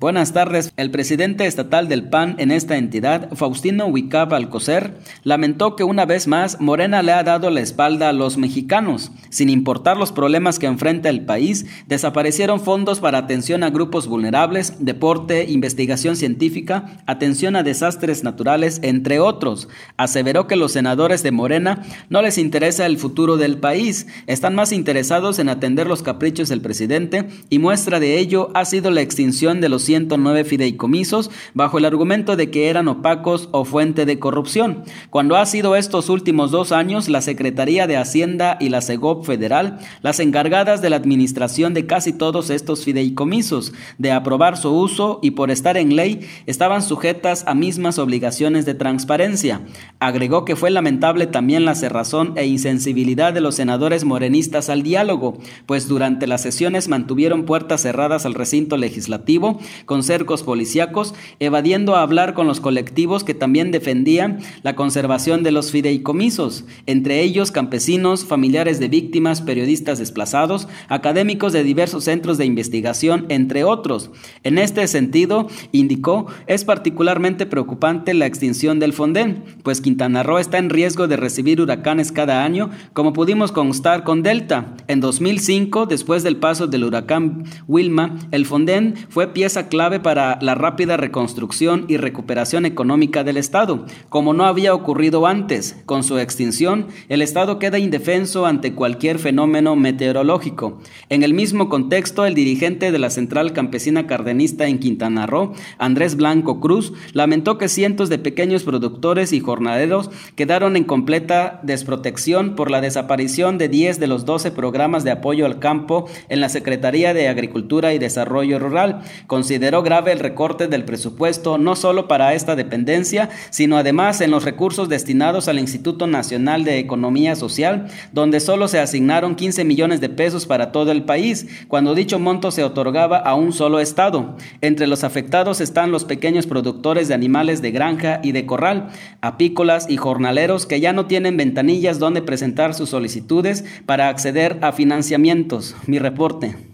Buenas tardes. El presidente estatal del PAN en esta entidad, Faustino Huicab Alcocer, lamentó que una vez más Morena le ha dado la espalda a los mexicanos. Sin importar los problemas que enfrenta el país, desaparecieron fondos para atención a grupos vulnerables, deporte, investigación científica, atención a desastres naturales, entre otros. Aseveró que los senadores de Morena no les interesa el futuro del país, están más interesados en atender los caprichos del presidente y muestra de ello ha sido la extinción de los 109 fideicomisos bajo el argumento de que eran opacos o fuente de corrupción, cuando ha sido estos últimos dos años la Secretaría de Hacienda y la SEGOP federal las encargadas de la administración de casi todos estos fideicomisos, de aprobar su uso y por estar en ley estaban sujetas a mismas obligaciones de transparencia. Agregó que fue lamentable también la cerrazón e insensibilidad de los senadores morenistas al diálogo, pues durante las sesiones mantuvieron puertas cerradas al recinto legislativo con cercos policíacos, evadiendo a hablar con los colectivos que también defendían la conservación de los fideicomisos, entre ellos campesinos, familiares de víctimas, periodistas desplazados, académicos de diversos centros de investigación, entre otros. En este sentido, indicó, es particularmente preocupante la extinción del Fonden, pues Quintana Roo está en riesgo de recibir huracanes cada año, como pudimos constar con Delta. En 2005, después del paso del huracán Wilma, el Fonden fue pieza clave para la rápida reconstrucción y recuperación económica del Estado, como no había ocurrido antes. Con su extinción, el Estado queda indefenso ante cualquier fenómeno meteorológico. En el mismo contexto, el dirigente de la Central Campesina Cardenista en Quintana Roo, Andrés Blanco Cruz, lamentó que cientos de pequeños productores y jornaleros quedaron en completa desprotección por la desaparición de 10 de los 12 programas de apoyo al campo en la Secretaría de Agricultura y Desarrollo Rural, Consideró grave el recorte del presupuesto no solo para esta dependencia, sino además en los recursos destinados al Instituto Nacional de Economía Social, donde solo se asignaron 15 millones de pesos para todo el país, cuando dicho monto se otorgaba a un solo estado. Entre los afectados están los pequeños productores de animales de granja y de corral, apícolas y jornaleros que ya no tienen ventanillas donde presentar sus solicitudes para acceder a financiamientos. Mi reporte.